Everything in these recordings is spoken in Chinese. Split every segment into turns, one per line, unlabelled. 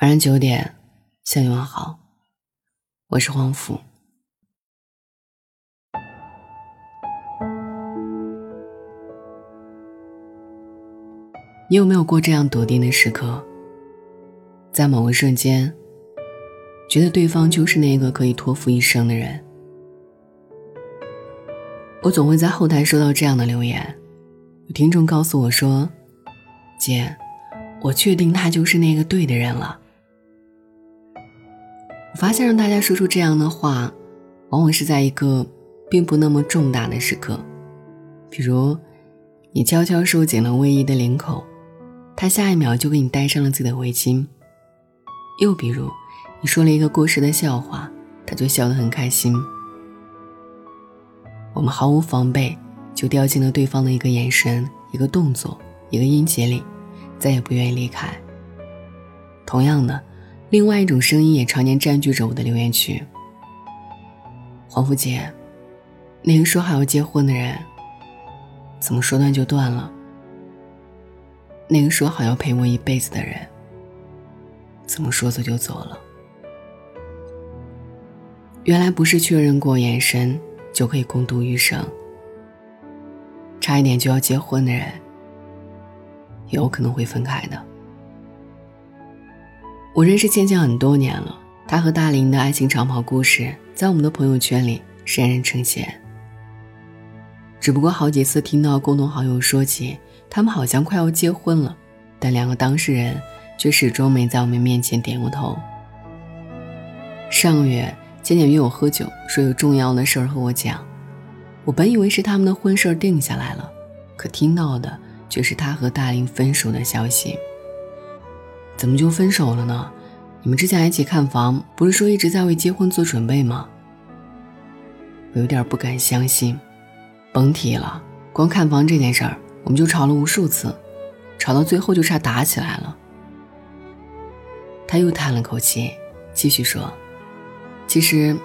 晚上九点，向你问好，我是黄甫。你有没有过这样笃定的时刻？在某个瞬间，觉得对方就是那个可以托付一生的人。我总会在后台收到这样的留言，有听众告诉我说：“姐，我确定他就是那个对的人了。”我发现让大家说出这样的话，往往是在一个并不那么重大的时刻，比如你悄悄收紧了卫衣的领口。他下一秒就给你戴上了自己的围巾。又比如，你说了一个过时的笑话，他就笑得很开心。我们毫无防备，就掉进了对方的一个眼神、一个动作、一个音节里，再也不愿意离开。同样的，另外一种声音也常年占据着我的留言区。黄福姐，那个说好要结婚的人，怎么说断就断了？那个说好要陪我一辈子的人，怎么说走就走了？原来不是确认过眼神就可以共度余生。差一点就要结婚的人，有可能会分开的。我认识倩倩很多年了，她和大林的爱情长跑故事在我们的朋友圈里人人称羡。只不过好几次听到共同好友说起。他们好像快要结婚了，但两个当事人却始终没在我们面前点过头。上个月，倩倩约我喝酒，说有重要的事儿和我讲。我本以为是他们的婚事儿定下来了，可听到的却是他和大林分手的消息。怎么就分手了呢？你们之前一起看房，不是说一直在为结婚做准备吗？我有点不敢相信。甭提了，光看房这件事儿。我们就吵了无数次，吵到最后就差打起来了。他又叹了口气，继续说：“其实，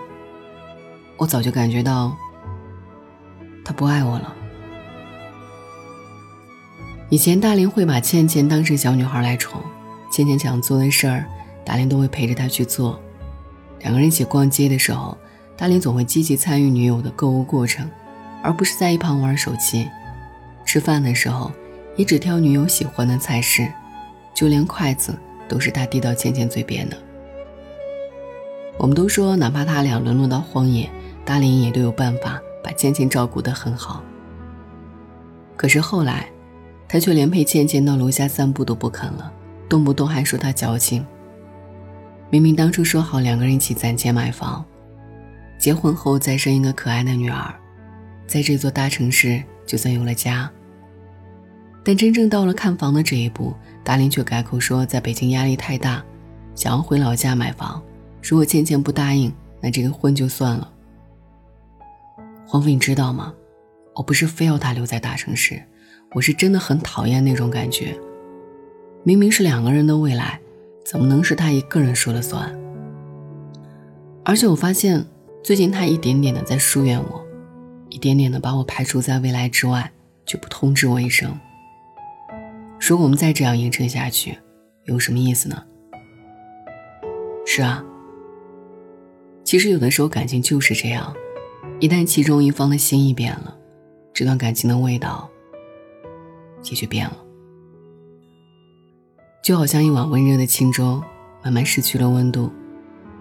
我早就感觉到他不爱我了。以前大林会把倩倩当成小女孩来宠，倩倩想做的事儿，大林都会陪着她去做。两个人一起逛街的时候，大林总会积极参与女友的购物过程，而不是在一旁玩手机。”吃饭的时候，也只挑女友喜欢的菜式，就连筷子都是他递到倩倩嘴边的。我们都说，哪怕他俩沦落到荒野，大林也都有办法把倩倩照顾得很好。可是后来，他却连陪倩倩到楼下散步都不肯了，动不动还说他矫情。明明当初说好两个人一起攒钱买房，结婚后再生一个可爱的女儿，在这座大城市就算有了家。但真正到了看房的这一步，达林却改口说，在北京压力太大，想要回老家买房。如果倩倩不答应，那这个婚就算了。黄飞，你知道吗？我不是非要他留在大城市，我是真的很讨厌那种感觉。明明是两个人的未来，怎么能是他一个人说了算？而且我发现，最近他一点点的在疏远我，一点点的把我排除在未来之外，却不通知我一声。如果我们再这样硬撑下去，有什么意思呢？是啊，其实有的时候感情就是这样，一旦其中一方的心意变了，这段感情的味道也就变了。就好像一碗温热的清粥，慢慢失去了温度，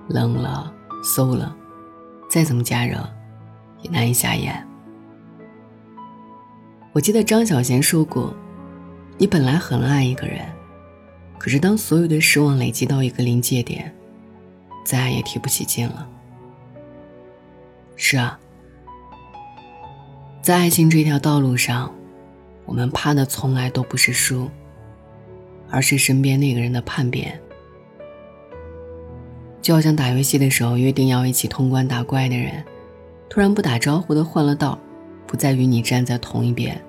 冷了、馊了，再怎么加热，也难以下咽。我记得张小娴说过。你本来很爱一个人，可是当所有的失望累积到一个临界点，再爱也提不起劲了。是啊，在爱情这条道路上，我们怕的从来都不是输，而是身边那个人的叛变。就好像打游戏的时候约定要一起通关打怪的人，突然不打招呼的换了道，不再与你站在同一边。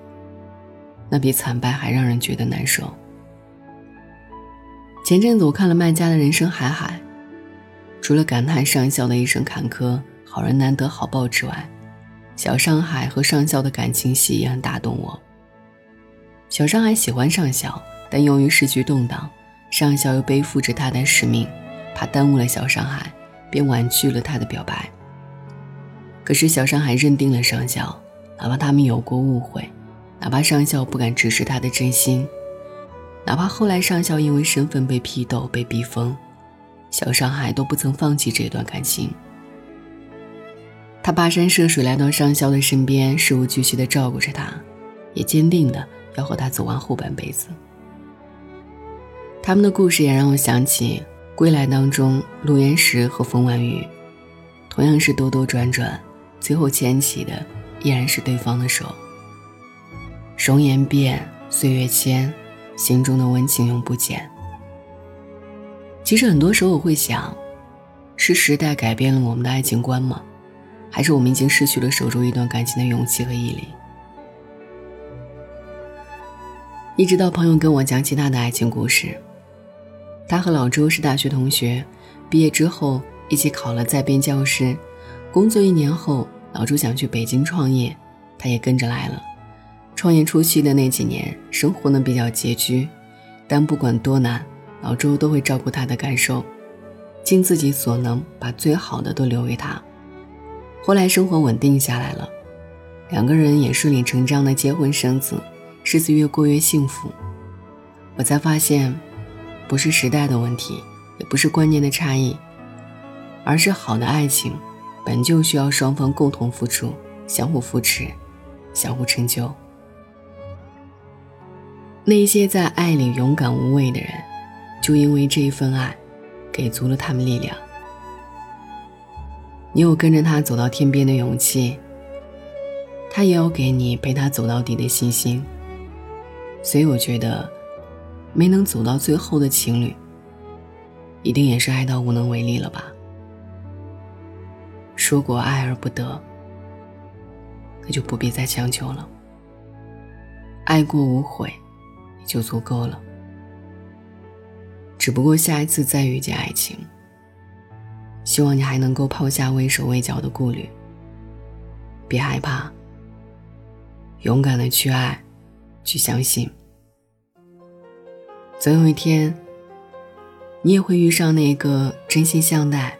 那比惨败还让人觉得难受。前阵子我看了麦家的人生海海，除了感叹上校的一生坎坷，好人难得好报之外，小上海和上校的感情戏也很打动我。小上海喜欢上校，但由于时局动荡，上校又背负着他的使命，怕耽误了小上海，便婉拒了他的表白。可是小上海认定了上校，哪怕他们有过误会，哪怕上校不敢直视他的真心，哪怕后来上校因为身份被批斗、被逼疯，小上海都不曾放弃这段感情。他跋山涉水来到上校的身边，事无巨细地照顾着他，也坚定地要和他走完后半辈子。他们的故事也让我想起《归来》当中陆岩石和冯婉瑜，同样是兜兜转转，最后牵起的依然是对方的手。容颜变，岁月迁，心中的温情永不减。其实很多时候我会想，是时代改变了我们的爱情观吗？还是我们已经失去了守住一段感情的勇气和毅力？一直到朋友跟我讲起他的爱情故事。他和老周是大学同学，毕业之后一起考了在编教师。工作一年后，老周想去北京创业，他也跟着来了。创业初期的那几年，生活呢比较拮据，但不管多难，老周都会照顾他的感受，尽自己所能把最好的都留给他。后来生活稳定下来了，两个人也顺理成章的结婚生子，日子越过越幸福。我才发现。不是时代的问题，也不是观念的差异，而是好的爱情，本就需要双方共同付出，相互扶持，相互成就。那些在爱里勇敢无畏的人，就因为这一份爱，给足了他们力量。你有跟着他走到天边的勇气，他也有给你陪他走到底的信心。所以我觉得。没能走到最后的情侣，一定也是爱到无能为力了吧？说过爱而不得，那就不必再强求了。爱过无悔，也就足够了。只不过下一次再遇见爱情，希望你还能够抛下畏手畏脚的顾虑，别害怕，勇敢的去爱，去相信。总有一天，你也会遇上那个真心相待、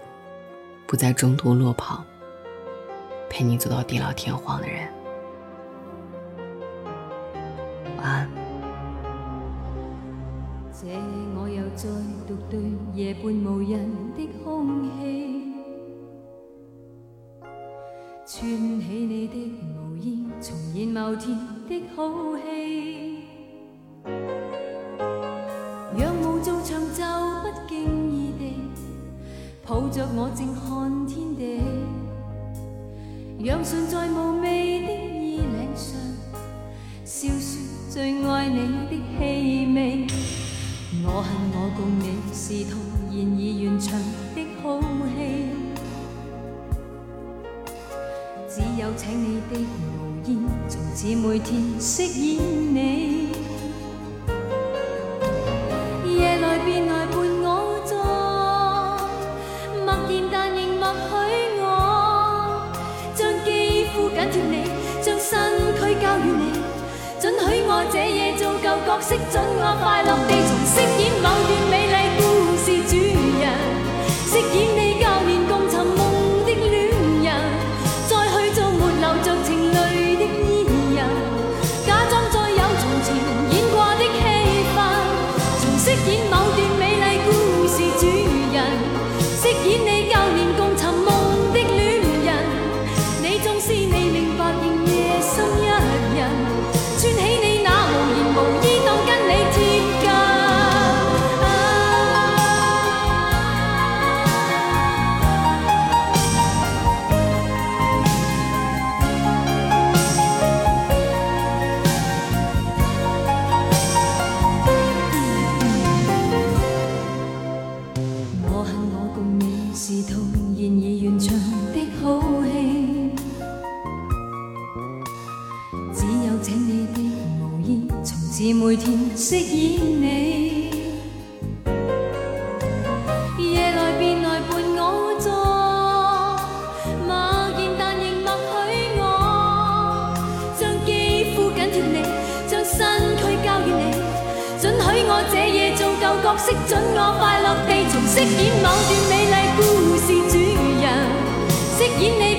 不在中途落跑、陪你走到地老天荒的人。晚安。这我又再独对夜半无人的空气，串起你的毛衣，重现某天的好戏。抱着我静看天地，让唇在无味的衣领上，笑说最爱你的气味。我恨我共你是套现已完场的好戏，只有请你的无言，从此每天饰演你。这夜做旧角色，准我快乐地重饰演某段美是套现已完场的好戏，只有请你的毛衣，从此每天饰演你。夜来便来伴我坐，默然但仍默许我，将肌肤紧贴你，将身躯交予你，准许我这夜做旧角
色，准我快乐地重饰演某段。故事主人饰演你